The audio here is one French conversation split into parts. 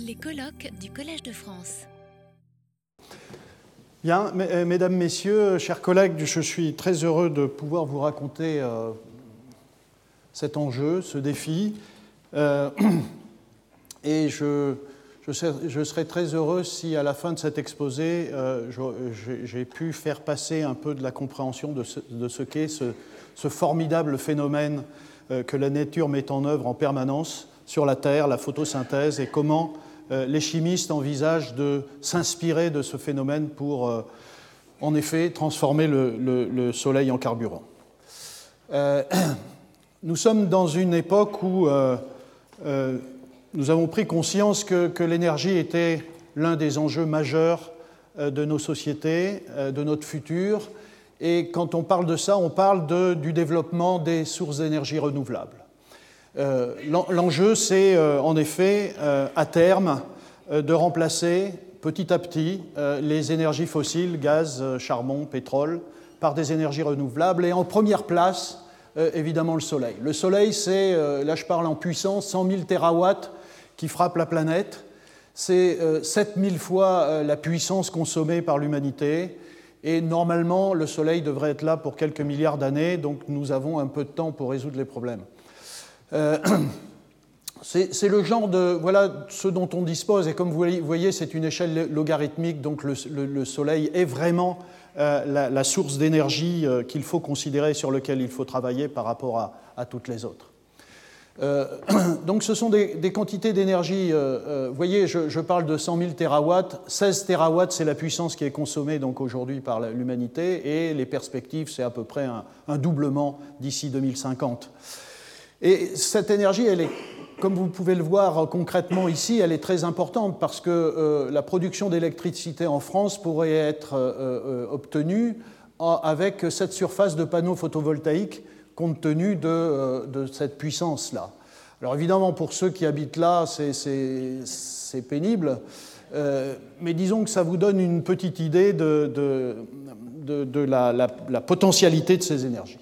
Les colloques du Collège de France. Bien, euh, mesdames, messieurs, chers collègues, je suis très heureux de pouvoir vous raconter euh, cet enjeu, ce défi. Euh, et je, je, serais, très heureux si, à la fin de cet exposé, j'ai pu faire passer un peu de la compréhension de ce, qu'est ce, formidable phénomène que la nature met en œuvre en permanence sur la Terre, la photosynthèse, et comment euh, les chimistes envisagent de s'inspirer de ce phénomène pour, euh, en effet, transformer le, Soleil en carburant. Euh, nous sommes dans une époque où nous avons pris conscience que, l'énergie était l'un des enjeux majeurs de nos sociétés, de notre futur. Et quand on parle de ça, on parle du développement des sources d'énergie renouvelables. Euh, l'enjeu, c'est euh, en effet, euh, à terme, de remplacer petit à petit les énergies fossiles, gaz, charbon, pétrole, par des énergies renouvelables. Et en première place, évidemment, le soleil. Le soleil, c'est, là je parle en puissance, 100 000 terawatts qui frappent la planète. C'est 7000 fois la puissance consommée par l'humanité. Et normalement, le soleil devrait être là pour quelques milliards d'années, donc nous avons un peu de temps pour résoudre les problèmes. Euh, c'est le genre de. Voilà ce dont on dispose. Et comme vous voyez, c'est une échelle logarithmique, donc le, Soleil est vraiment euh, la, source d'énergie euh, qu'il faut considérer, sur laquelle il faut travailler par rapport à, toutes les autres. donc ce sont des, quantités d'énergie. vous voyez, je, parle de 100 000 terawatts. 16 terawatts, c'est la puissance qui est consommée aujourd'hui par l'humanité, et les perspectives, c'est à peu près un doublement d'ici 2050. Et cette énergie, elle est, comme vous pouvez le voir concrètement ici, elle est très importante parce que euh, la production d'électricité en France pourrait être euh, euh, obtenue avec cette surface de panneaux photovoltaïques compte tenu de, cette puissance-là. Alors évidemment, pour ceux qui habitent là, c'est pénible, mais disons que ça vous donne une petite idée de, la potentialité de ces énergies.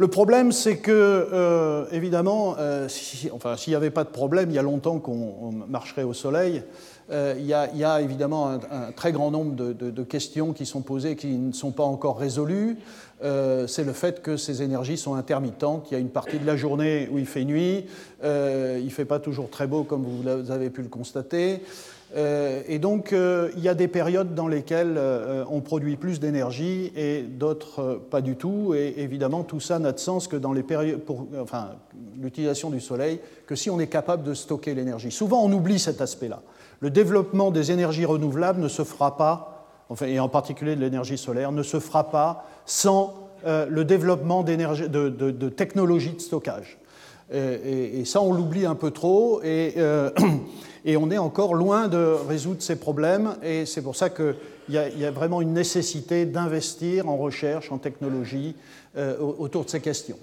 Le problème, c'est que, euh, évidemment, euh, enfin, s'il n'y avait pas de problème, il y a longtemps qu'on marcherait au soleil. Euh, il, y a, évidemment un, très grand nombre de, questions qui sont posées qui ne sont pas encore résolues. c'est le fait que ces énergies sont intermittentes. Il y a une partie de la journée où il fait nuit, il ne fait pas toujours très beau comme vous avez pu le constater. Euh, et donc, euh, il y a des périodes dans lesquelles euh, on produit plus d'énergie et d'autres pas du tout. Et évidemment, tout ça n'a de sens que dans les périodes, enfin, l'utilisation du soleil, que si on est capable de stocker l'énergie. Souvent, on oublie cet aspect-là. Le développement des énergies renouvelables ne se fera pas, enfin, et en particulier de l'énergie solaire, ne se fera pas sans le développement de, technologies de stockage. Et, ça, on l'oublie un peu trop. Et Et on est encore loin de résoudre ces problèmes. Et c'est pour ça qu'il y, y, a vraiment une nécessité d'investir en recherche, en technologie euh, autour de ces questions.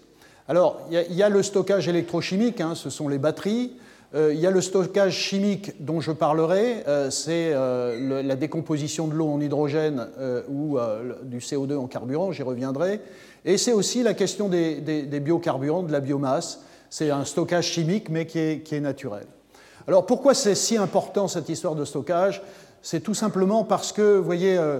Alors, il y, a le stockage électrochimique, hein, ce sont les batteries. Euh, il y a le stockage chimique dont je parlerai, euh, c'est la décomposition de l'eau en hydrogène ou du CO2 en carburant, j'y reviendrai. Et c'est aussi la question des, biocarburants, de la biomasse. C'est un stockage chimique, mais qui est naturel. Alors pourquoi c'est si important cette histoire de stockage? C'est tout simplement parce que, vous voyez, euh,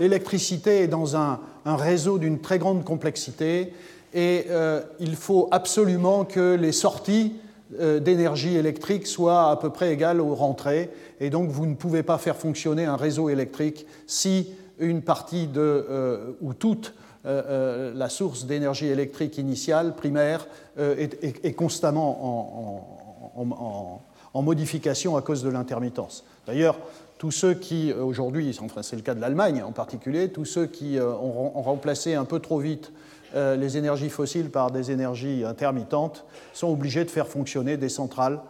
l'électricité est dans un, réseau d'une très grande complexité et euh, il faut absolument que les sorties euh, d'énergie électrique soient à peu près égales aux rentrées. Et donc vous ne pouvez pas faire fonctionner un réseau électrique si une partie de, ou toute la source d'énergie électrique initiale, primaire, est, constamment en en modification à cause de l'intermittence. D'ailleurs, tous ceux qui, euh, aujourd'hui, c'est le cas de l'Allemagne en particulier, tous ceux qui euh, ont, remplacé un peu trop vite euh, les énergies fossiles par des énergies intermittentes sont obligés de faire fonctionner des centrales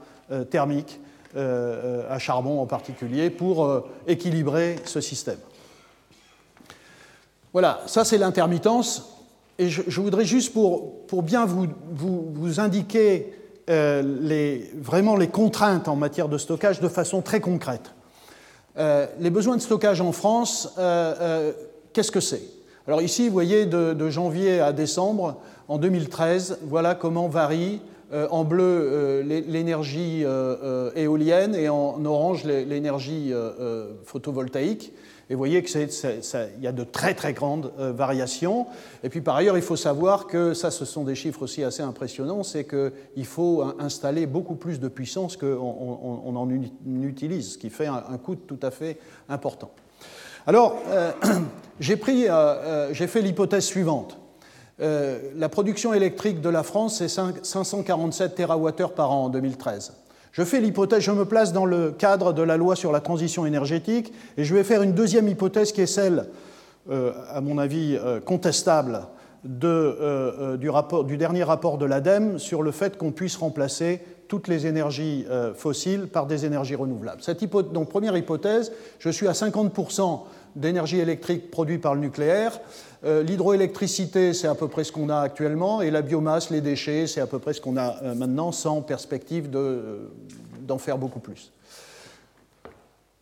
thermiques à charbon en particulier pour équilibrer ce système. Voilà, ça c'est l'intermittence. Et je, voudrais juste pour, bien vous indiquer euh, les, vraiment les contraintes en matière de stockage de façon très concrète. Euh, les besoins de stockage en France, euh, qu'est-ce que c'est? Alors ici, vous voyez, de, janvier à décembre, en 2013, voilà comment varie en bleu l'énergie éolienne et en orange l'énergie photovoltaïque. Et vous voyez qu'il y a de très très grandes euh, variations. Et puis par ailleurs, il faut savoir que ça, ce sont des chiffres aussi assez impressionnants, c'est qu'il faut installer beaucoup plus de puissance qu'on on, en utilise, ce qui fait un, coût tout à fait important. Alors, euh, j'ai euh, fait l'hypothèse suivante. la production électrique de la France, c'est 547 TWh par an en 2013. Je fais l'hypothèse, je me place dans le cadre de la loi sur la transition énergétique et je vais faire une deuxième hypothèse qui est celle, euh, à mon avis, euh, contestable euh, du, dernier rapport de l'ADEME sur le fait qu'on puisse remplacer toutes les énergies fossiles par des énergies renouvelables. Cette donc, première hypothèse, je suis à 50% d'énergie électrique produite par le nucléaire. L'hydroélectricité, c'est à peu près ce qu'on a actuellement, et la biomasse, les déchets, c'est à peu près ce qu'on a maintenant, sans perspective d'en faire beaucoup plus.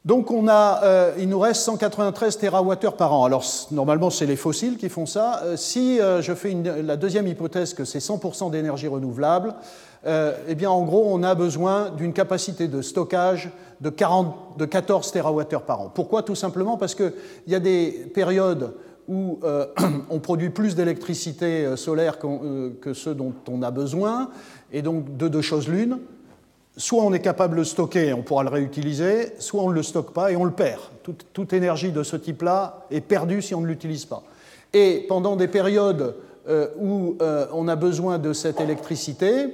Donc on a, euh, il nous reste 193 TWh par an. Alors normalement c'est les fossiles qui font ça. Euh, si euh, je fais la deuxième hypothèse que c'est 100% d'énergie renouvelable, eh bien en gros on a besoin d'une capacité de stockage de, 40, de 14 TWh par an. Pourquoi? Tout simplement parce qu'il y a des périodes où on produit plus d'électricité solaire que ce dont on a besoin, et donc de deux choses l'une soit on est capable de le stocker et on pourra le réutiliser, soit on ne le stocke pas et on le perd. Toute, énergie de ce type-là est perdue si on ne l'utilise pas. Et pendant des périodes euh, où euh, on a besoin de cette électricité,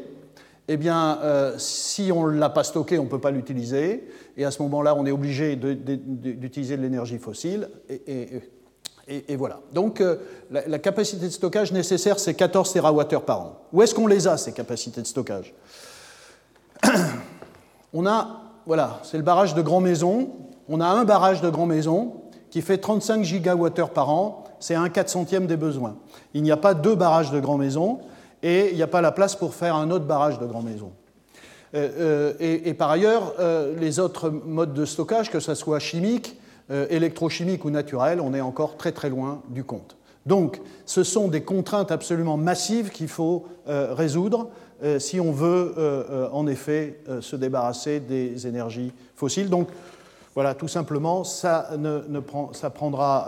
eh bien, euh, si on ne l'a pas stocké, on ne peut pas l'utiliser. Et à ce moment-là, on est obligé d'utiliser de, l'énergie fossile. Voilà. Donc, la, la, capacité de stockage nécessaire, c'est 14 TWh par an. Où est-ce qu'on les a, ces capacités de stockage on a, voilà, c'est le barrage de Grand Maison. On a un barrage de Grand Maison qui fait 35 gigawattheures par an. C'est un 4 centième des besoins. Il n'y a pas deux barrages de Grand Maison et il n'y a pas la place pour faire un autre barrage de Grand Maison. Euh, euh, et, par ailleurs, euh, les autres modes de stockage, que ce soit chimique, électrochimique ou naturel, on est encore très très loin du compte. Donc, ce sont des contraintes absolument massives qu'il faut résoudre euh, si on veut euh, euh, en effet se débarrasser des énergies fossiles. Donc voilà, tout simplement, ça, prendra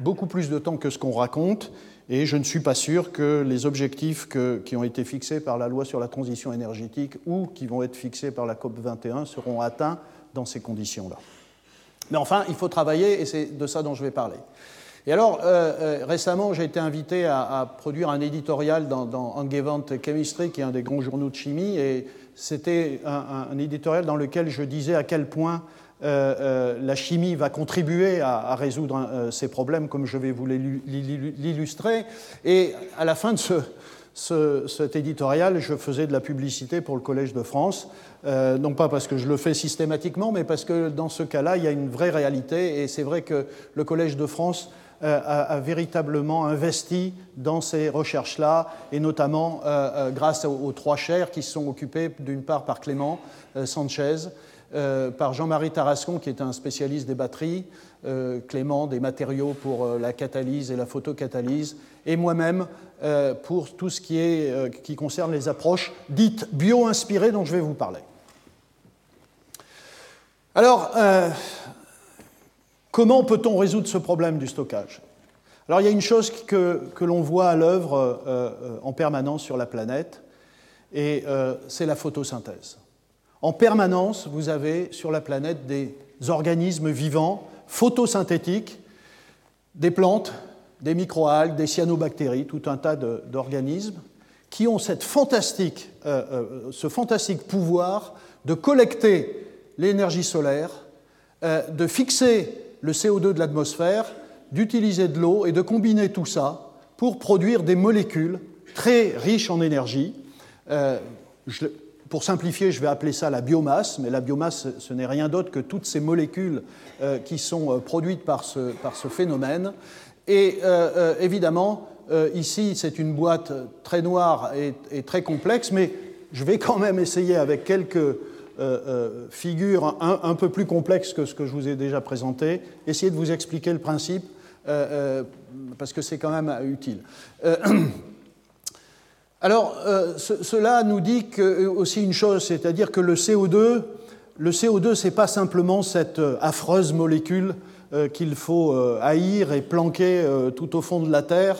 beaucoup plus de temps que ce qu'on raconte, et je ne suis pas sûr que les objectifs qui ont été fixés par la loi sur la transition énergétique ou qui vont être fixés par la COP 21 seront atteints dans ces conditions-là. Mais enfin, il faut travailler, et c'est de ça dont je vais parler. Et alors, euh, euh, récemment, j'ai été invité à, produire un éditorial dans, dans Chemistry, qui est un des grands journaux de chimie, et c'était un, éditorial dans lequel je disais à quel point euh, la chimie va contribuer à, résoudre ces problèmes, comme je vais vous l'illustrer. Et à la fin de ce, cet éditorial, je faisais de la publicité pour le Collège de France, non pas parce que je le fais systématiquement, mais parce que dans ce cas-là, il y a une vraie réalité, et c'est vrai que le Collège de France euh, a, véritablement investi dans ces recherches-là, et notamment euh, euh, grâce aux, trois chaires qui sont occupées d'une part par Clément Sanchez, par Jean-Marie Tarascon, qui est un spécialiste des batteries, Clément des matériaux pour la catalyse et la photocatalyse, et moi-même pour tout ce qui, concerne les approches dites bio-inspirées dont je vais vous parler. Alors, Comment peut-on résoudre ce problème du stockage? Alors il y a une chose que, l'on voit à l'œuvre euh, euh, en permanence sur la planète, et euh, c'est la photosynthèse. En permanence, vous avez sur la planète des organismes vivants, photosynthétiques, des plantes, des microalgues, des cyanobactéries, tout un tas d'organismes qui ont cette fantastique, ce fantastique pouvoir de collecter l'énergie solaire, de fixer le CO2 de l'atmosphère, d'utiliser de l'eau et de combiner tout ça pour produire des molécules très riches en énergie. Euh, pour simplifier, je vais appeler ça la biomasse, mais la biomasse, ce n'est rien d'autre que toutes ces molécules euh, qui sont euh, produites par ce, par ce, phénomène. Et évidemment, ici, c'est une boîte très noire et, très complexe, mais je vais quand même essayer avec quelques euh, euh, figure un, peu plus complexe que ce que je vous ai déjà présenté, essayer de vous expliquer le principe, euh, parce que c'est quand même utile. Alors, cela nous dit aussi une chose, c'est-à-dire que le CO2, le CO2, ce n'est pas simplement cette affreuse molécule qu'il faut haïr et planquer tout au fond de la Terre,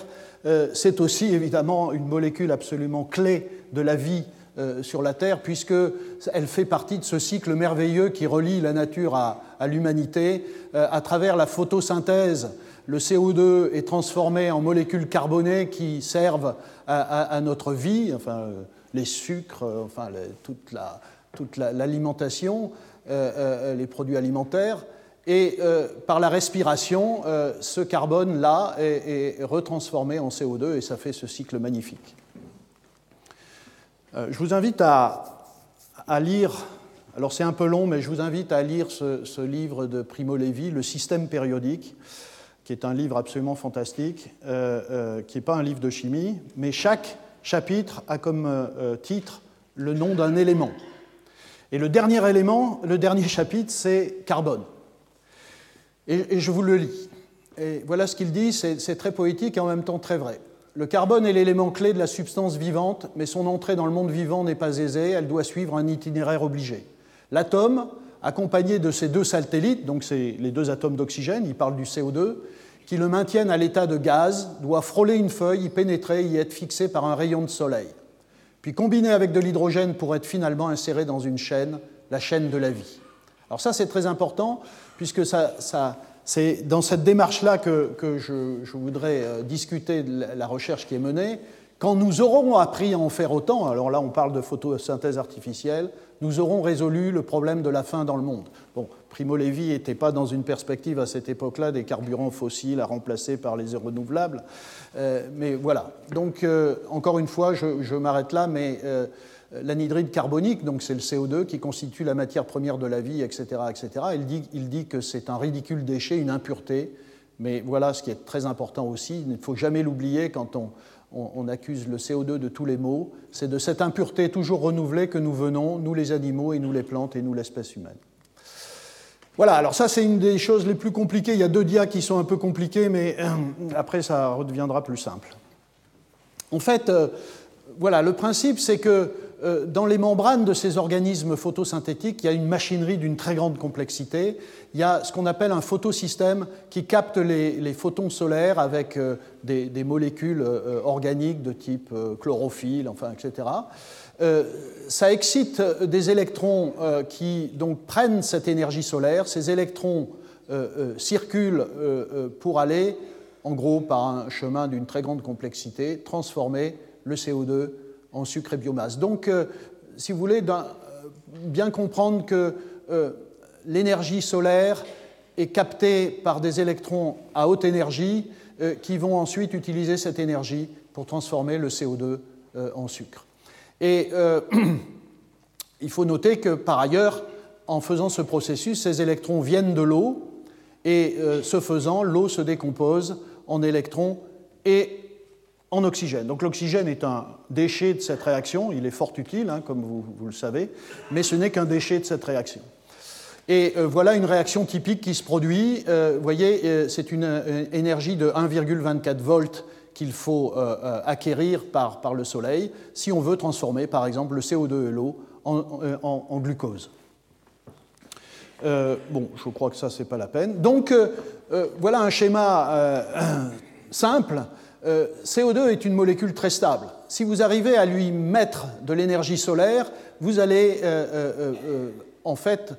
c'est aussi évidemment une molécule absolument clé de la vie euh, sur la Terre, puisqu'elle fait partie de ce cycle merveilleux qui relie la nature à, l'humanité. Euh, à travers la photosynthèse, le CO2 est transformé en molécules carbonées qui servent à, notre vie, enfin, euh, les sucres, enfin, toute, la, toute l'alimentation, les produits alimentaires. Et par la respiration, ce carbone-là est, est retransformé en CO2 et ça fait ce cycle magnifique. Euh, je vous invite à, lire, alors c'est un peu long, mais je vous invite à lire ce, livre de Primo Levi, Le système périodique, qui est un livre absolument fantastique, euh, euh, qui n'est pas un livre de chimie, mais chaque chapitre a comme titre le nom d'un élément. Et le dernier élément, le dernier chapitre, c'est carbone. Et, et, je vous le lis. Et voilà ce qu'il dit, c'est très poétique et en même temps très vrai. Le carbone est l'élément clé de la substance vivante, mais son entrée dans le monde vivant n'est pas aisée, elle doit suivre un itinéraire obligé. L'atome, accompagné de ses deux satellites, donc c'est les deux atomes d'oxygène, il parle du CO2, qui le maintiennent à l'état de gaz, doit frôler une feuille, y pénétrer, y être fixé par un rayon de soleil, puis combiné avec de l'hydrogène pour être finalement inséré dans une chaîne, la chaîne de la vie. Alors ça c'est très important, puisque ça, ça c'est dans cette démarche-là que, je, voudrais euh, discuter de la recherche qui est menée. Quand nous aurons appris à en faire autant, alors là on parle de photosynthèse artificielle, nous aurons résolu le problème de la faim dans le monde. Primo Levi n'était pas dans une perspective à cette époque-là des carburants fossiles à remplacer par les renouvelables, euh, mais voilà. Donc euh, encore une fois, je, m'arrête là, mais l'anhydride carbonique, donc c'est le CO2 qui constitue la matière première de la vie, etc. etc. Il dit que c'est un ridicule déchet, une impureté, mais voilà ce qui est très important aussi, il ne faut jamais l'oublier quand on, on, accuse le CO2 de tous les maux, c'est de cette impureté toujours renouvelée que nous venons, nous les animaux et nous les plantes et nous l'espèce humaine. Voilà, alors ça c'est une des choses les plus compliquées. Il y a deux dias qui sont un peu compliqués, mais après ça redeviendra plus simple. En fait, euh, voilà, le principe c'est que euh, dans les membranes de ces organismes photosynthétiques, il y a une machinerie d'une très grande complexité. Il y a ce qu'on appelle un photosystème qui capte les, photons solaires avec euh, des, molécules euh, organiques de type chlorophylle, enfin, etc. ça excite des électrons qui donc prennent cette énergie solaire. Ces électrons circulent pour aller, en gros, par un chemin d'une très grande complexité, transformer le CO2 en sucre et biomasse. Donc, euh, si vous voulez, euh, bien comprendre que euh, l'énergie solaire est captée par des électrons à haute énergie qui vont ensuite utiliser cette énergie pour transformer le CO2 en sucre. Et il faut noter que par ailleurs, en faisant ce processus, ces électrons viennent de l'eau et ce faisant, l'eau se décompose en électrons et en oxygène. Donc l'oxygène est un déchet de cette réaction, il est fort utile, hein, comme vous, le savez, mais ce n'est qu'un déchet de cette réaction. Et euh, voilà une réaction typique qui se produit. Euh, vous voyez, euh, c'est une, énergie de 1,24 volts qu'il faut acquérir par, par, le Soleil si on veut transformer, par exemple, le CO2 et l'eau en, en, glucose. bon, je crois que ça, c'est pas la peine. Donc, voilà un schéma simple euh, CO2 est une molécule très stable. Si vous arrivez à lui mettre de l'énergie solaire, vous allez euh, euh, en fait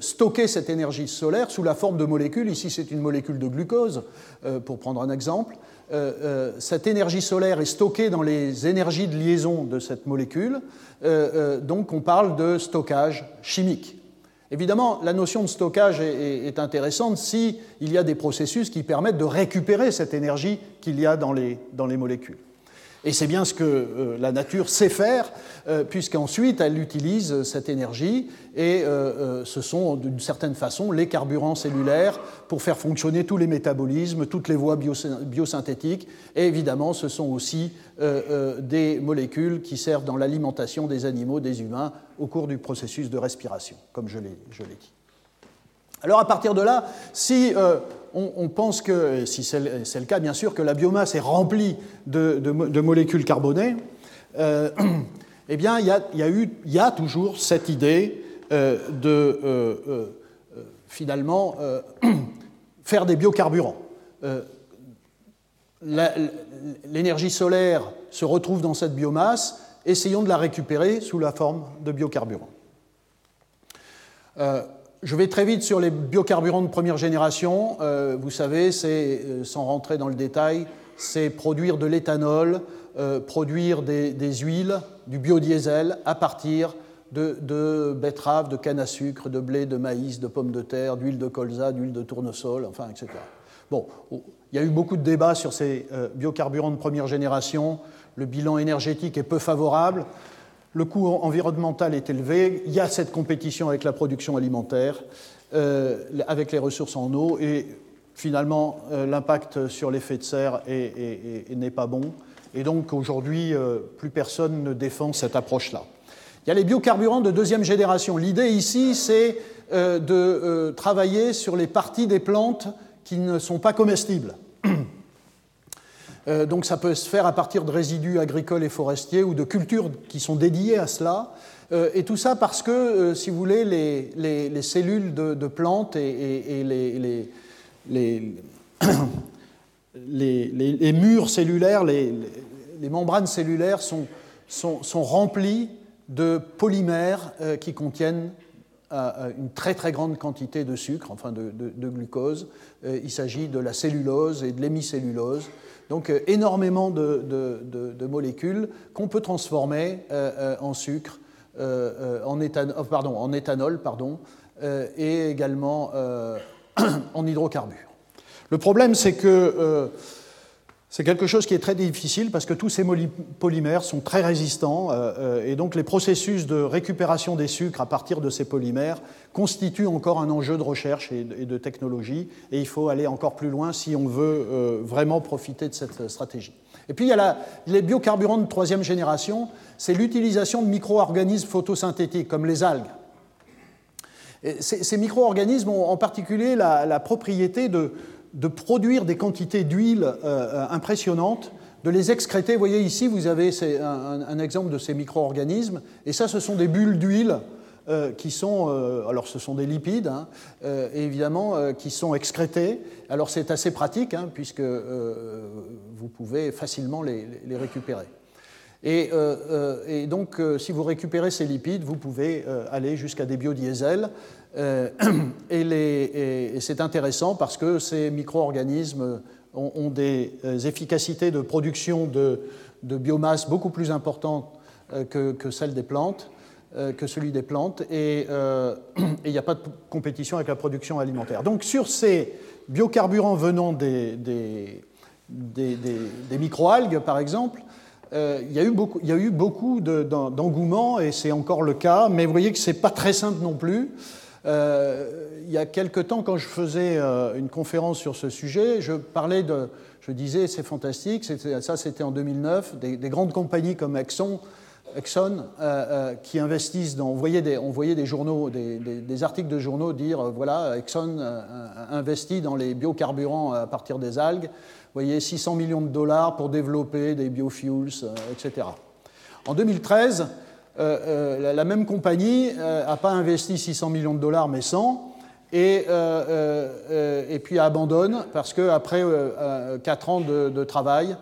stocker cette énergie solaire sous la forme de molécules. Ici, c'est une molécule de glucose, pour prendre un exemple. cette énergie solaire est stockée dans les énergies de liaison de cette molécule. donc, on parle de stockage chimique. Évidemment, la notion de stockage est, intéressante s'il y a des processus qui permettent de récupérer cette énergie qu'il y a dans les, dans les molécules. Et c'est bien ce que euh, la nature sait faire, euh, puisqu'ensuite elle utilise cette énergie, et euh, ce sont d'une certaine façon les carburants cellulaires pour faire fonctionner tous les métabolismes, toutes les voies biosynthétiques, et évidemment ce sont aussi des molécules qui servent dans l'alimentation des animaux, des humains, au cours du processus de respiration, comme je l'ai dit. Alors à partir de là, si on, pense que, si c'est le cas bien sûr, que la biomasse est remplie de, molécules carbonées, eh bien, il y, a, toujours cette idée de finalement faire des biocarburants. L'énergie solaire se retrouve dans cette biomasse, essayons de la récupérer sous la forme de biocarburants. Euh, je vais très vite sur les biocarburants de première génération. Euh, vous savez, c'est, euh, sans rentrer dans le détail, c'est produire de l'éthanol, produire des, huiles, du biodiesel à partir de, de betteraves, de canne à sucre, de blé, de maïs, de pommes de terre, d'huile de colza, d'huile de tournesol, enfin, etc. Bon, il y a eu beaucoup de débats sur ces biocarburants de première génération. Le bilan énergétique est peu favorable le coût environnemental est élevé, il y a cette compétition avec la production alimentaire, euh, avec les ressources en eau, et finalement euh, l'impact sur l'effet de serre n'est pas bon. Et donc aujourd'hui, euh, plus personne ne défend cette approche-là. Il y a les biocarburants de deuxième génération. L'idée ici, c'est de travailler sur les parties des plantes qui ne sont pas comestibles. Euh, donc ça peut se faire à partir de résidus agricoles et forestiers ou de cultures qui sont dédiées à cela. Euh, et tout ça parce que, euh, si vous voulez, les, cellules de, plantes et, les, murs cellulaires, les, membranes cellulaires sont, sont, remplis de polymères qui contiennent une très très grande quantité de sucre, enfin de glucose. il s'agit de la cellulose et de l'hémicellulose. Donc euh, énormément de, molécules qu'on peut transformer euh, euh, en sucre, pardon, en éthanol pardon, et également en hydrocarbures. Le problème, c'est que c'est quelque chose qui est très difficile parce que tous ces polymères sont très résistants euh, euh, et donc les processus de récupération des sucres à partir de ces polymères constituent encore un enjeu de recherche et de technologie et il faut aller encore plus loin si on veut euh, vraiment profiter de cette stratégie. Et puis il y a les biocarburants de troisième génération, c'est l'utilisation de micro-organismes photosynthétiques comme les algues. ces, micro-organismes ont en particulier la propriété de, de produire des quantités d'huile euh, euh, impressionnantes, de les excréter. Vous voyez ici, vous avez un, exemple de ces micro-organismes, et ça, ce sont des bulles d'huile euh, qui sont, alors ce sont des lipides, hein, évidemment, qui sont excrétés. Alors c'est assez pratique, hein, puisque vous pouvez facilement les, récupérer. Et, donc, si vous récupérez ces lipides, vous pouvez aller jusqu'à des biodiesels. Euh, et, c'est intéressant parce que ces micro-organismes ont, des euh, efficacités de production de, biomasse beaucoup plus importantes euh, que, celles des plantes, que celui des plantes, et il n'y a pas de compétition avec la production alimentaire. Donc sur ces biocarburants venant des, des, des, microalgues, par exemple, il, y a eu beaucoup, il y a eu beaucoup d'engouement, et c'est encore le cas, mais vous voyez que ce n'est pas très simple non plus. Euh, il y a quelque temps, quand je faisais euh, une conférence sur ce sujet, je parlais de, je disais, c'est fantastique, ça c'était en 2009, des, grandes compagnies comme Exxon, Exxon euh, qui investissent dans. On voyait des, on voyait des journaux, des, articles de journaux dire voilà, Exxon investit dans les biocarburants à partir des algues. Vous voyez, 600 millions de dollars pour développer des biofuels, etc. En 2013, euh, euh, la, même compagnie n'a euh, pas investi 600 millions de dollars, mais 100, et, puis abandonne parce qu'après 4 ans de, travail,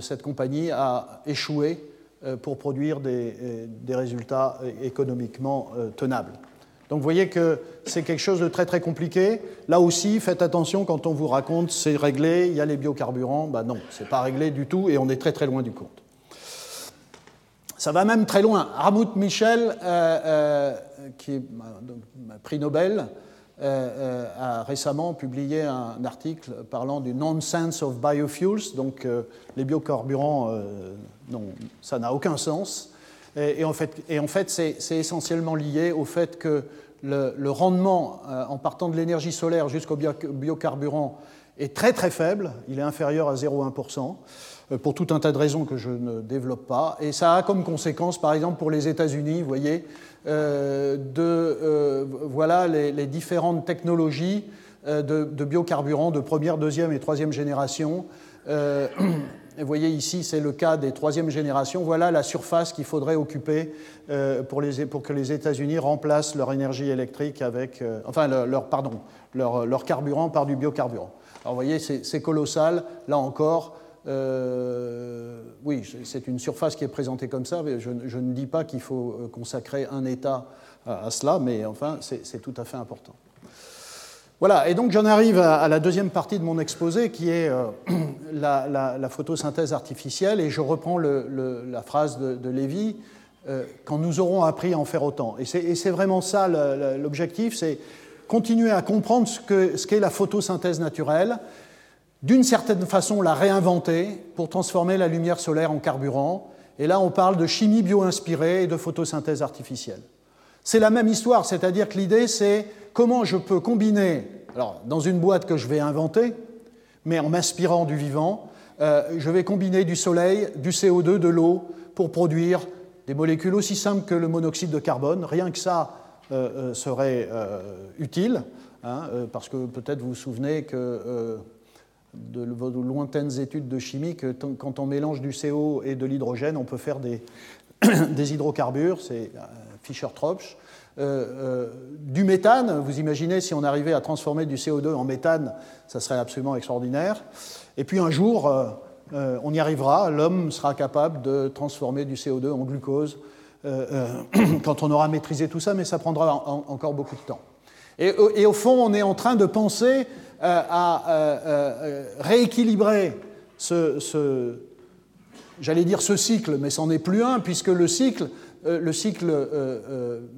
cette compagnie a échoué pour produire des, des résultats économiquement tenables. Donc vous voyez que c'est quelque chose de très très compliqué. Là aussi, faites attention quand on vous raconte c'est réglé, il y a les biocarburants. Ben non, c'est pas réglé du tout et on est très très loin du compte. Ça va même très loin. Ramut Michel, euh, euh, qui est prix Nobel, euh, a récemment publié un article parlant du nonsense of biofuels, donc les biocarburants, non, ça n'a aucun sens. Et, en fait, c'est essentiellement lié au fait que le, le rendement, en partant de l'énergie solaire jusqu'au biocarburant, est très très faible, il est inférieur à 0,1%. Euh, pour tout un tas de raisons que je ne développe pas. Et ça a comme conséquence, par exemple, pour les États-Unis, vous voyez, euh, de euh, voilà les, différentes technologies de, biocarburants de première, deuxième et troisième génération vous voyez ici, c'est le cas des troisième générations. Voilà la surface qu'il faudrait occuper pour, que les États-Unis remplacent leur énergie électrique avec, enfin leur, pardon, leur, leur, carburant par du biocarburant. Alors vous voyez, c'est colossal. Là encore, euh, oui, c'est une surface qui est présentée comme ça. Mais je, ne dis pas qu'il faut euh, consacrer un État à, cela, mais enfin, c'est tout à fait important. Voilà, et donc j'en arrive à, la deuxième partie de mon exposé, qui est euh, la, photosynthèse artificielle, et je reprends la phrase de, Lévy, quand nous aurons appris à en faire autant. Et c'est vraiment ça l'objectif, c'est continuer à comprendre ce qu'est la photosynthèse naturelle, d'une certaine façon la réinventer pour transformer la lumière solaire en carburant. Et là, on parle de chimie bio-inspirée et de photosynthèse artificielle. C'est la même histoire, c'est-à-dire que l'idée, c'est comment je peux combiner, alors dans une boîte que je vais inventer, mais en m'inspirant du vivant, euh, je vais combiner du soleil, du CO2, de l'eau, pour produire des molécules aussi simples que le monoxyde de carbone. Rien que ça euh, euh, serait utile, hein, parce que peut-être vous vous souvenez que de vos lointaines études de chimie que quand on mélange du CO et de l'hydrogène, on peut faire des, des hydrocarbures, c'est euh, Fischer-Tropsch. Euh, euh, du méthane, vous imaginez si on arrivait à transformer du CO2 en méthane, ça serait absolument extraordinaire. Et puis un jour, on y arrivera, l'homme sera capable de transformer du CO2 en glucose quand on aura maîtrisé tout ça, mais ça prendra encore beaucoup de temps. Et, au fond, on est en train de penser à euh, euh, rééquilibrer ce, j'allais dire ce cycle, mais c'en est plus un, puisque le cycle, le cycle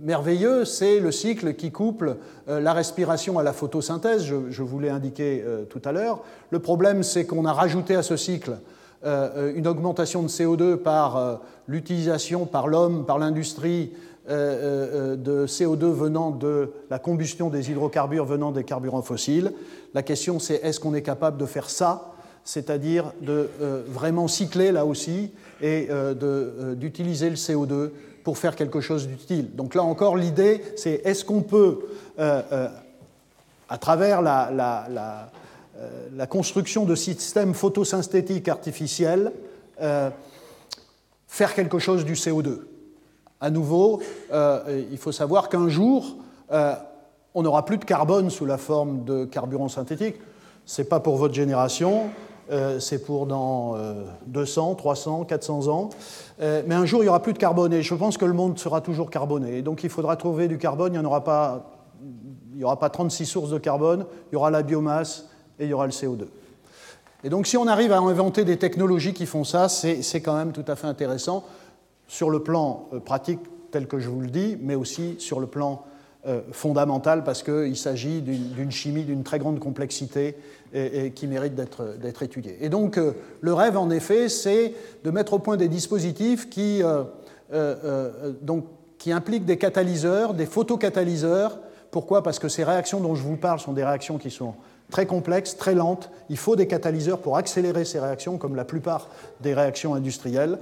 merveilleux, c'est le cycle qui couple la respiration à la photosynthèse, je, vous l'ai indiqué tout à l'heure. Le problème, c'est qu'on a rajouté à ce cycle une augmentation de CO2 par l'utilisation par l'homme, par l'industrie euh, euh, de CO2 venant de la combustion des hydrocarbures venant des carburants fossiles. La question c'est est-ce qu'on est capable de faire ça, c'est-à-dire de euh, vraiment cycler là aussi et d'utiliser le CO2 pour faire quelque chose d'utile. Donc là encore, l'idée c'est est-ce qu'on peut, à travers la, construction de systèmes photosynthétiques artificiels, faire quelque chose du CO2 à nouveau, euh, il faut savoir qu'un jour, euh, on n'aura plus de carbone sous la forme de carburant synthétique. Ce n'est pas pour votre génération, euh, c'est pour dans 200, 300, 400 ans. mais un jour, il n'y aura plus de carbone et je pense que le monde sera toujours carboné. Et donc il faudra trouver du carbone, il n'y aura pas. Il n'y aura pas 36 sources de carbone, il y aura la biomasse et il y aura le CO2. Et donc si on arrive à inventer des technologies qui font ça, c'est quand même tout à fait intéressant sur le plan euh, pratique tel que je vous le dis, mais aussi sur le plan euh, fondamental parce qu'il s'agit d'une chimie d'une très grande complexité et, qui mérite d'être étudiée. Et donc euh, le rêve, en effet, c'est de mettre au point des dispositifs qui, qui impliquent des catalyseurs, des photocatalyseurs. Pourquoi? Parce que ces réactions dont je vous parle sont des réactions qui sont très complexes, très lentes. Il faut des catalyseurs pour accélérer ces réactions, comme la plupart des réactions industrielles.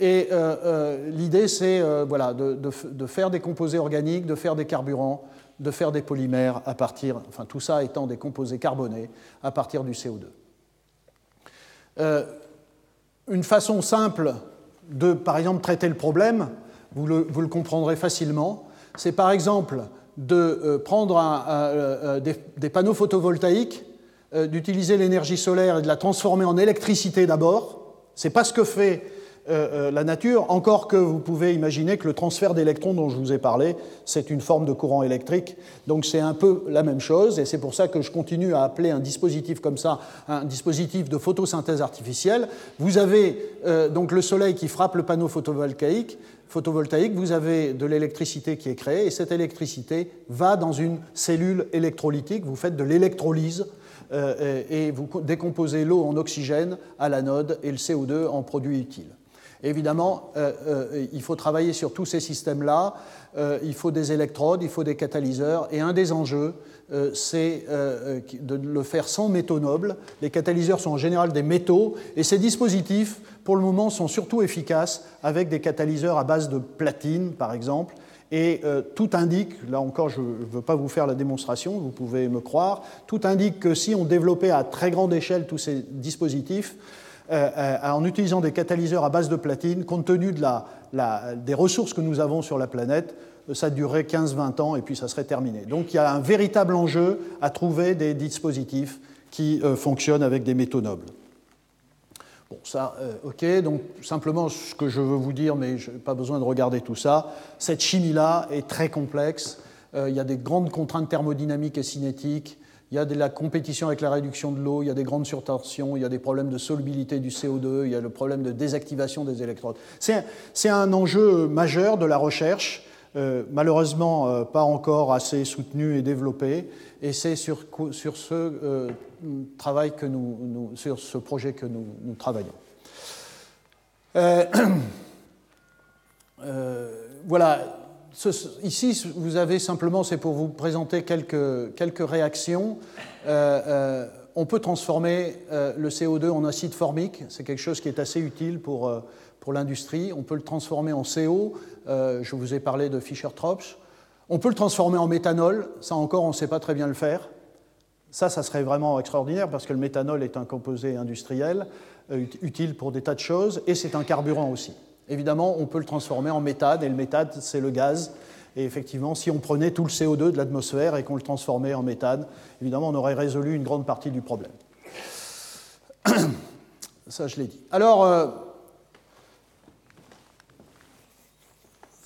Et euh, euh, l'idée, c'est euh, voilà, de, faire des composés organiques, de faire des carburants, de faire des polymères à partir, enfin tout ça étant des composés carbonés à partir du CO2. une façon simple de, par exemple, traiter le problème, vous le, comprendrez facilement, c'est par exemple de prendre des, des, panneaux photovoltaïques, d'utiliser l'énergie solaire et de la transformer en électricité d'abord. C'est pas ce que fait euh, euh, la nature, encore que vous pouvez imaginer que le transfert d'électrons dont je vous ai parlé, c'est une forme de courant électrique. Donc c'est un peu la même chose, et c'est pour ça que je continue à appeler un dispositif comme ça un dispositif de photosynthèse artificielle. Vous avez euh, donc le soleil qui frappe le panneau photovoltaïque, photovoltaïque, vous avez de l'électricité qui est créée, et cette électricité va dans une cellule électrolytique, vous faites de l'électrolyse et vous décomposez l'eau en oxygène à l'anode et le CO2 en produit utile. Évidemment, euh, euh, il faut travailler sur tous ces systèmes-là. Euh, il faut des électrodes, il faut des catalyseurs. Et un des enjeux, c'est de le faire sans métaux nobles. Les catalyseurs sont en général des métaux. Et ces dispositifs, pour le moment, sont surtout efficaces avec des catalyseurs à base de platine, par exemple. Et tout indique, là encore je ne veux pas vous faire la démonstration, vous pouvez me croire, tout indique que si on développait à très grande échelle tous ces dispositifs, en utilisant des catalyseurs à base de platine, compte tenu des ressources que nous avons sur la planète, ça durerait 15-20 ans et puis ça serait terminé. Donc il y a un véritable enjeu à trouver des dispositifs qui fonctionnent avec des métaux nobles. Bon, ça, ok, donc simplement ce que je veux vous dire, mais je n'ai pas besoin de regarder tout ça, cette chimie-là est très complexe, il y a des grandes contraintes thermodynamiques et cinétiques, il y a de la compétition avec la réduction de l'eau, il y a des grandes surtensions, il y a des problèmes de solubilité du CO2, il y a le problème de désactivation des électrodes. C'est un, enjeu majeur de la recherche, euh, malheureusement euh, pas encore assez soutenu et développé, et c'est sur, ce euh, travail que nous, sur ce projet que nous, nous travaillons. voilà, ici, vous avez simplement, c'est pour vous présenter quelques, quelques réactions. Euh, euh, on peut transformer euh, le CO2 en acide formique, c'est quelque chose qui est assez utile pour, pour l'industrie. On peut le transformer en CO, je vous ai parlé de Fischer-Tropsch. On peut le transformer en méthanol, ça encore on ne sait pas très bien le faire. Ça, ça serait vraiment extraordinaire parce que le méthanol est un composé industriel utile pour des tas de choses et c'est un carburant aussi. Évidemment, on peut le transformer en méthane, et le méthane, c'est le gaz. Et effectivement, si on prenait tout le CO2 de l'atmosphère et qu'on le transformait en méthane, évidemment, on aurait résolu une grande partie du problème. Ça, je l'ai dit. Alors, euh,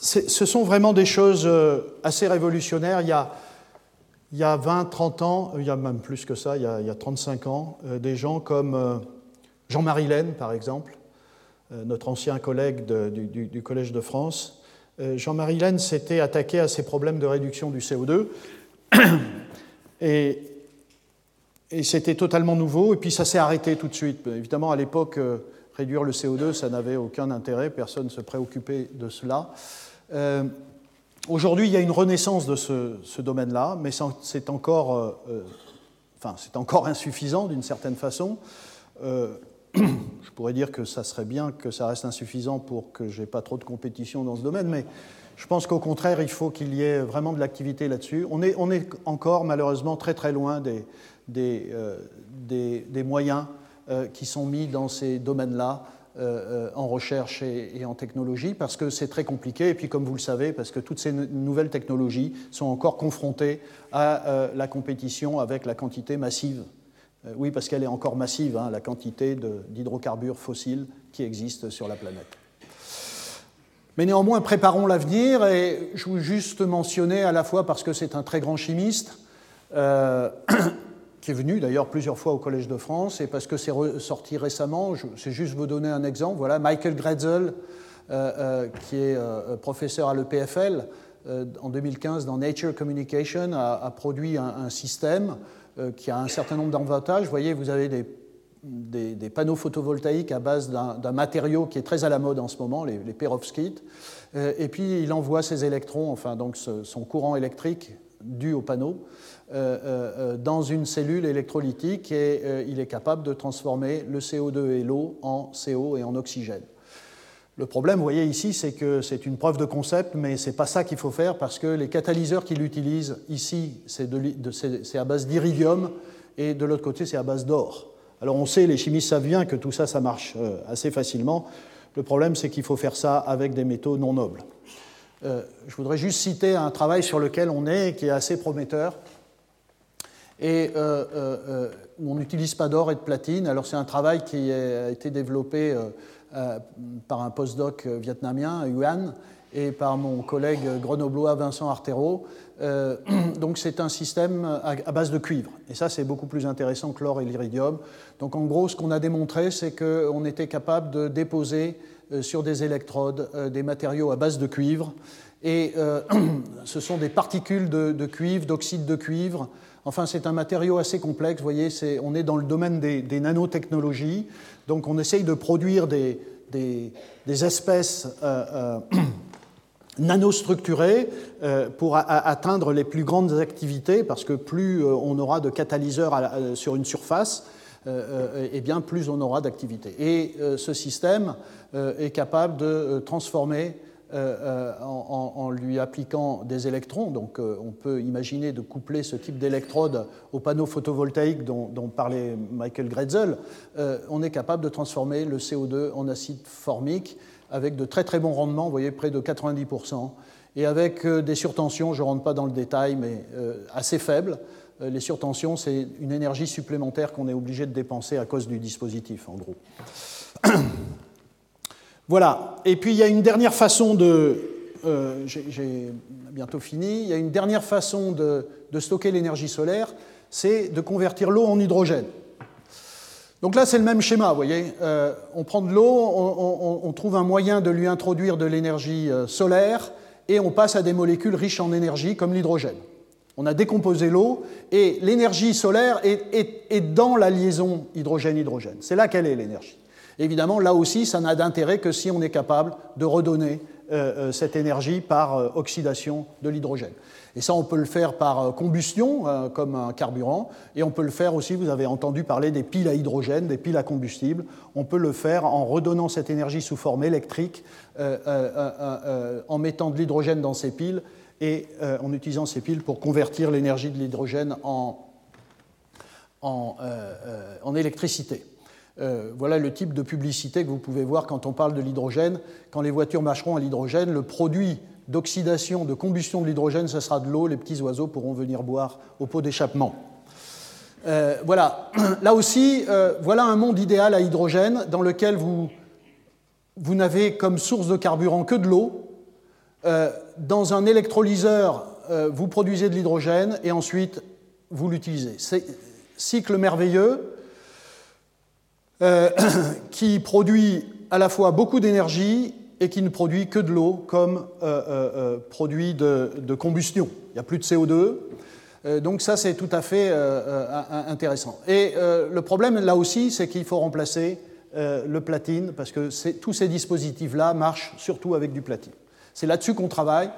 ce sont vraiment des choses euh, assez révolutionnaires. Il y a, il y a 20, 30 ans, il y a même plus que ça, il y a, il y a 35 ans, euh, des gens comme Jean-Marie Laine, par exemple, euh, notre ancien collègue du, Collège de France, euh, Jean-Marie Laine s'était attaqué à ces problèmes de réduction du CO2. Et, c'était totalement nouveau, et puis ça s'est arrêté tout de suite. Évidemment, à l'époque, euh, réduire le CO2, ça n'avait aucun intérêt, personne ne se préoccupait de cela. Aujourd'hui, il y a une renaissance de ce, domaine-là, mais c'est encore insuffisant d'une certaine façon. je pourrais dire que ça serait bien que ça reste insuffisant pour que je n'ai pas trop de compétition dans ce domaine, mais je pense qu'au contraire, il faut qu'il y ait vraiment de l'activité là-dessus. On est, on est, encore malheureusement très très loin des, euh, moyens euh, qui sont mis dans ces domaines-là. Euh, en recherche et, en technologie, parce que c'est très compliqué, et puis comme vous le savez, parce que toutes ces nouvelles technologies sont encore confrontées à la compétition avec la quantité massive oui, parce qu'elle est encore massive, hein, la quantité d'hydrocarbures fossiles qui existent sur la planète. Mais néanmoins, préparons l'avenir, et je vous juste mentionner à la fois parce que c'est un très grand chimiste, euh, qui est venu d'ailleurs plusieurs fois au Collège de France, et parce que c'est sorti récemment, c'est juste vous donner un exemple. Voilà, Michael Gretzel, euh, qui est professeur à l'EPFL, en 2015 dans Nature Communication, a, produit un système euh, qui a un certain nombre d'avantages. Vous voyez, vous avez des, panneaux photovoltaïques à base d'un matériau qui est très à la mode en ce moment, les, les perovskites. Euh, et puis il envoie ses électrons, enfin donc son courant électrique dû au panneau, euh, dans une cellule électrolytique et il est capable de transformer le CO2 et l'eau en CO et en oxygène. Le problème, vous voyez ici, c'est que c'est une preuve de concept, mais ce n'est pas ça qu'il faut faire parce que les catalyseurs qu'il utilise ici, c'est à base d'iridium et de l'autre côté, c'est à base d'or. Alors on sait, les chimistes savent bien que tout ça, ça marche euh, assez facilement. Le problème, c'est qu'il faut faire ça avec des métaux non nobles. Euh, je voudrais juste citer un travail sur lequel on est, qui est assez prometteur, et euh, on n'utilise pas d'or et de platine. Alors c'est un travail qui a été développé par un postdoc vietnamien, Yuan, et par mon collègue grenoblois Vincent Artero. Euh, donc c'est un système à, base de cuivre. Et ça, c'est beaucoup plus intéressant que l'or et l'iridium. Donc en gros, ce qu'on a démontré, c'est qu'on était capable de déposer euh, sur des électrodes des matériaux à base de cuivre. Et ce sont des particules de, cuivre, d'oxyde de cuivre. Enfin, c'est un matériau assez complexe. Vous voyez, on est dans le domaine des nanotechnologies. Donc on essaye de produire des, espèces euh, euh, nanostructurées euh, pour atteindre les plus grandes activités, parce que plus on aura de catalyseurs sur une surface, et bien plus on aura d'activité. Et ce système est capable de transformer en, lui appliquant des électrons. Donc on peut imaginer de coupler ce type d'électrode au panneau photovoltaïque dont, parlait Michael Gretzel. on est capable de transformer le CO2 en acide formique avec de très très bons rendements, vous voyez près de 90%, et avec des surtensions, je ne rentre pas dans le détail, mais assez faibles. Euh, les surtensions, c'est une énergie supplémentaire qu'on est obligé de dépenser à cause du dispositif, en gros. Voilà. Et puis il y a une dernière façon de. Euh, j'ai bientôt fini. Il y a une dernière façon de, stocker l'énergie solaire, c'est de convertir l'eau en hydrogène. Donc là, c'est le même schéma, vous voyez. Euh, on prend de l'eau, on, trouve un moyen de lui introduire de l'énergie solaire, et on passe à des molécules riches en énergie, comme l'hydrogène. On a décomposé l'eau et l'énergie solaire est, dans la liaison hydrogène-hydrogène. C'est là qu'elle est l'énergie. Évidemment, là aussi, ça n'a d'intérêt que si on est capable de redonner euh, euh, cette énergie par euh, oxydation de l'hydrogène. Et ça, on peut le faire par combustion, comme un carburant, et on peut le faire aussi, vous avez entendu parler des piles à hydrogène, des piles à combustible, on peut le faire en redonnant cette énergie sous forme électrique, en mettant de l'hydrogène dans ces piles et en utilisant ces piles pour convertir l'énergie de l'hydrogène en, euh, euh, voilà le type de publicité que vous pouvez voir quand on parle de l'hydrogène. Quand les voitures marcheront à l'hydrogène, le produit d'oxydation, de combustion de l'hydrogène, ce sera de l'eau. Les petits oiseaux pourront venir boire au pot d'échappement. voilà. Là aussi, voilà un monde idéal à hydrogène dans lequel vous, vous n'avez comme source de carburant que de l'eau, euh, dans un électrolyseur, euh, vous produisez de l'hydrogène et ensuite vous l'utilisez. C'est cycle merveilleux euh, qui produit à la fois beaucoup d'énergie et qui ne produit que de l'eau comme produit de, combustion. Il n'y a plus de CO2. donc ça, c'est tout à fait intéressant. Et le problème, là aussi, c'est qu'il faut remplacer le platine, parce que tous ces dispositifs-là marchent surtout avec du platine. C'est là-dessus qu'on travaille.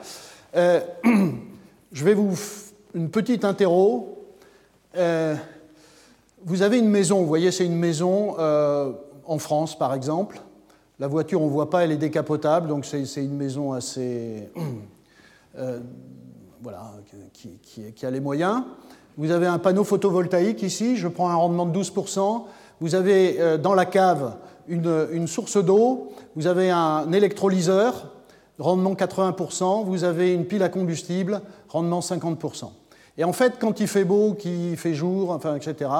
Euh, je vais vous une petite interro. Euh, vous avez une maison, vous voyez, c'est une maison euh, en France, par exemple. La voiture, on ne voit pas, elle est décapotable, donc c'est une maison assez. voilà, qui, a les moyens. Vous avez un panneau photovoltaïque ici, je prends un rendement de 12%. Vous avez dans la cave une source d'eau, vous avez un électrolyseur, rendement 80%, vous avez une pile à combustible, rendement 50%. Et en fait, quand il fait beau, qu'il fait jour, enfin, etc.,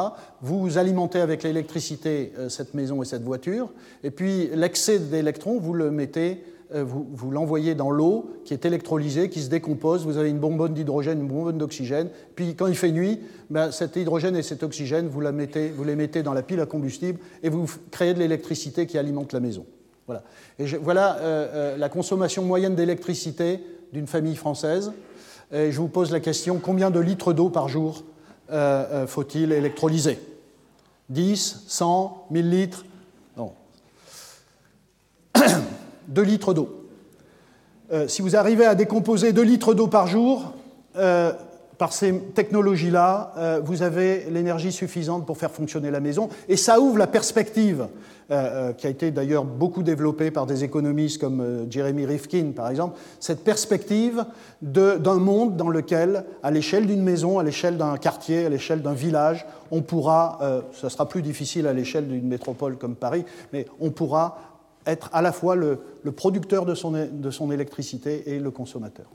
vous alimentez avec l'électricité euh, cette maison et cette voiture, et puis l'excès d'électrons, vous le mettez, euh, vous, l'envoyez dans l'eau qui est électrolysée, qui se décompose, vous avez une bonbonne d'hydrogène, une bonbonne d'oxygène, puis quand il fait nuit, ben, cet hydrogène et cet oxygène, vous, vous les mettez dans la pile à combustible et vous créez de l'électricité qui alimente la maison. Voilà. Et voilà euh, la consommation moyenne d'électricité d'une famille française. Et je vous pose la question combien de litres d'eau par jour euh, faut-il électrolyser? 10, 100, 1000 litres? Non. 2 litres d'eau. si vous arrivez à décomposer 2 litres d'eau par jour, par ces technologies-là, vous avez l'énergie suffisante pour faire fonctionner la maison. Et ça ouvre la perspective euh, euh, qui a été d'ailleurs beaucoup développé par des économistes comme euh, Jeremy Rifkin, par exemple, cette perspective d'un monde dans lequel, à l'échelle d'une maison, à l'échelle d'un quartier, à l'échelle d'un village, on pourra, ça sera plus difficile à l'échelle d'une métropole comme Paris, mais on pourra être à la fois le, producteur de son électricité et le consommateur.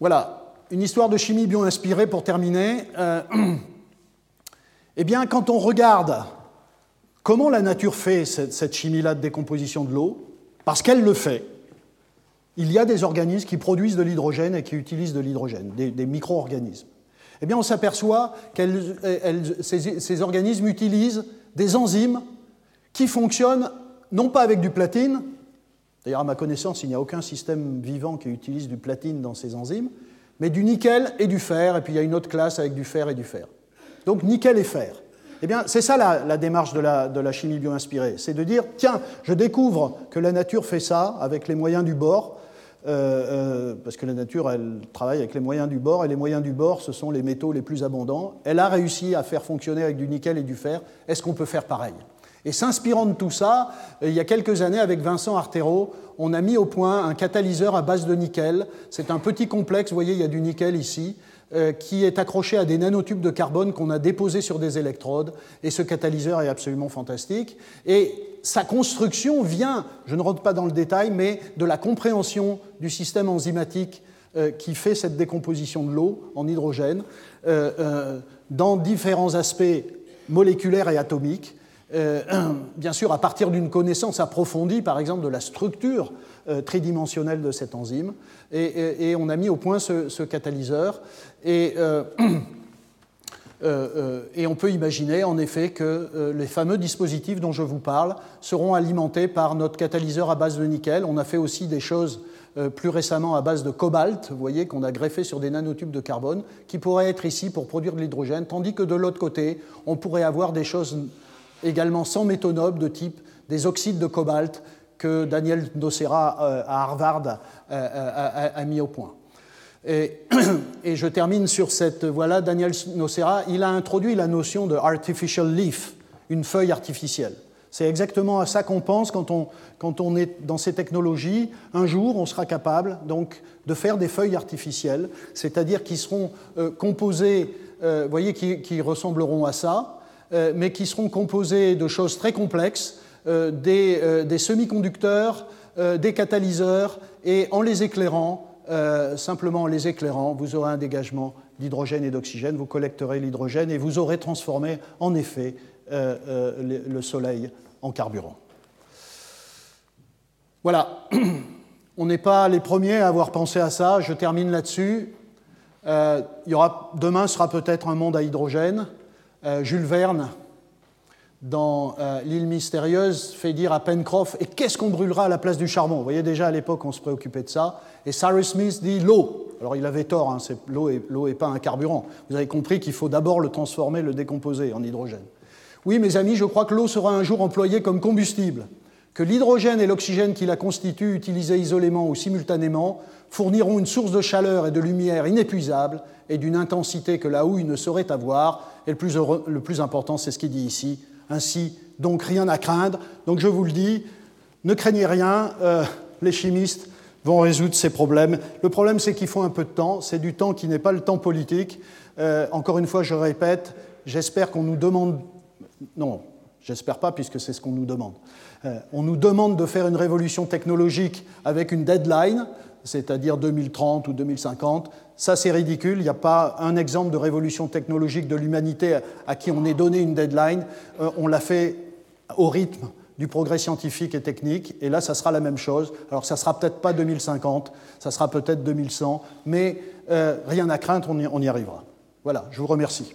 Voilà, une histoire de chimie bio-inspirée pour terminer. eh bien, quand on regarde Comment la nature fait cette, chimie-là de décomposition de l'eau Parce qu'elle le fait. Il y a des organismes qui produisent de l'hydrogène et qui utilisent de l'hydrogène, des, micro-organismes. Eh bien, on s'aperçoit que ces, ces, organismes utilisent des enzymes qui fonctionnent non pas avec du platine, d'ailleurs à ma connaissance, il n'y a aucun système vivant qui utilise du platine dans ces enzymes, mais du nickel et du fer, et puis il y a une autre classe avec du fer et du fer. Donc nickel et fer. Eh bien, c'est ça la, démarche de la, chimie bio-inspirée. C'est de dire, tiens, je découvre que la nature fait ça avec les moyens du bord, euh, euh, parce que la nature, elle travaille avec les moyens du bord, et les moyens du bord, ce sont les métaux les plus abondants. Elle a réussi à faire fonctionner avec du nickel et du fer. Est-ce qu'on peut faire pareil? Et s'inspirant de tout ça, il y a quelques années, avec Vincent Artero, on a mis au point un catalyseur à base de nickel. C'est un petit complexe, vous voyez, il y a du nickel ici, euh, qui est accroché à des nanotubes de carbone qu'on a déposés sur des électrodes. Et ce catalyseur est absolument fantastique. Et sa construction vient, je ne rentre pas dans le détail, mais de la compréhension du système enzymatique euh, qui fait cette décomposition de l'eau en hydrogène euh, dans différents aspects moléculaires et atomiques. Euh, bien sûr, à partir d'une connaissance approfondie, par exemple, de la structure euh, tridimensionnelle de cette enzyme. Et, on a mis au point ce, catalyseur. Et, euh, et, on peut imaginer, en effet, que les fameux dispositifs dont je vous parle seront alimentés par notre catalyseur à base de nickel. On a fait aussi des choses plus récemment à base de cobalt, vous voyez, qu'on a greffé sur des nanotubes de carbone, qui pourraient être ici pour produire de l'hydrogène, tandis que de l'autre côté, on pourrait avoir des choses également sans métaux nobles de type des oxydes de cobalt que Daniel Nocera euh, à Harvard euh, euh, a, mis au point. Et, je termine sur cette. Voilà, Daniel Nocera, il a introduit la notion de artificial leaf, une feuille artificielle. C'est exactement à ça qu'on pense quand on, quand on, est dans ces technologies. Un jour, on sera capable donc de faire des feuilles artificielles, c'est-à-dire qui seront composées, vous voyez, qui, ressembleront à ça, mais qui seront composés de choses très complexes, euh, euh, des, semi-conducteurs, des catalyseurs, et en les éclairant, simplement en les éclairant, vous aurez un dégagement d'hydrogène et d'oxygène, vous collecterez l'hydrogène et vous aurez transformé en effet le Soleil en carburant. Voilà, on n'est pas les premiers à avoir pensé à ça, je termine là-dessus. demain sera peut-être un monde à hydrogène. Euh, Jules Verne, dans euh, L'île mystérieuse, fait dire à Pencroff Et qu'est-ce qu'on brûlera à la place du charbon? Vous voyez, déjà à l'époque, on se préoccupait de ça. Et Cyrus Smith dit l'eau. Alors il avait tort, hein, l'eau n'est pas un carburant. Vous avez compris qu'il faut d'abord le transformer, le décomposer en hydrogène. Oui, mes amis, je crois que l'eau sera un jour employée comme combustible, que l'hydrogène et l'oxygène qui la constituent, utilisés isolément ou simultanément, fourniront une source de chaleur et de lumière inépuisable et d'une intensité que la houille ne saurait avoir. Et le plus, important, c'est ce qu'il dit ici. Ainsi, donc rien à craindre. Donc je vous le dis, ne craignez rien, euh, les chimistes vont résoudre ces problèmes. Le problème, c'est qu'il faut un peu de temps. C'est du temps qui n'est pas le temps politique. Euh, encore une fois, je répète, j'espère qu'on nous demande. Non, j'espère pas, puisque c'est ce qu'on nous demande. Euh, on nous demande de faire une révolution technologique avec une deadline c'est-à-dire 2030 ou 2050. Ça, c'est ridicule. Il n'y a pas un exemple de révolution technologique de l'humanité à qui on ait donné une deadline. Euh, on l'a fait au rythme du progrès scientifique et technique. Et là, ça sera la même chose. Alors, ça sera peut-être pas 2050, ça sera peut-être 2100, mais euh, rien à craindre, on y arrivera. Voilà, je vous remercie.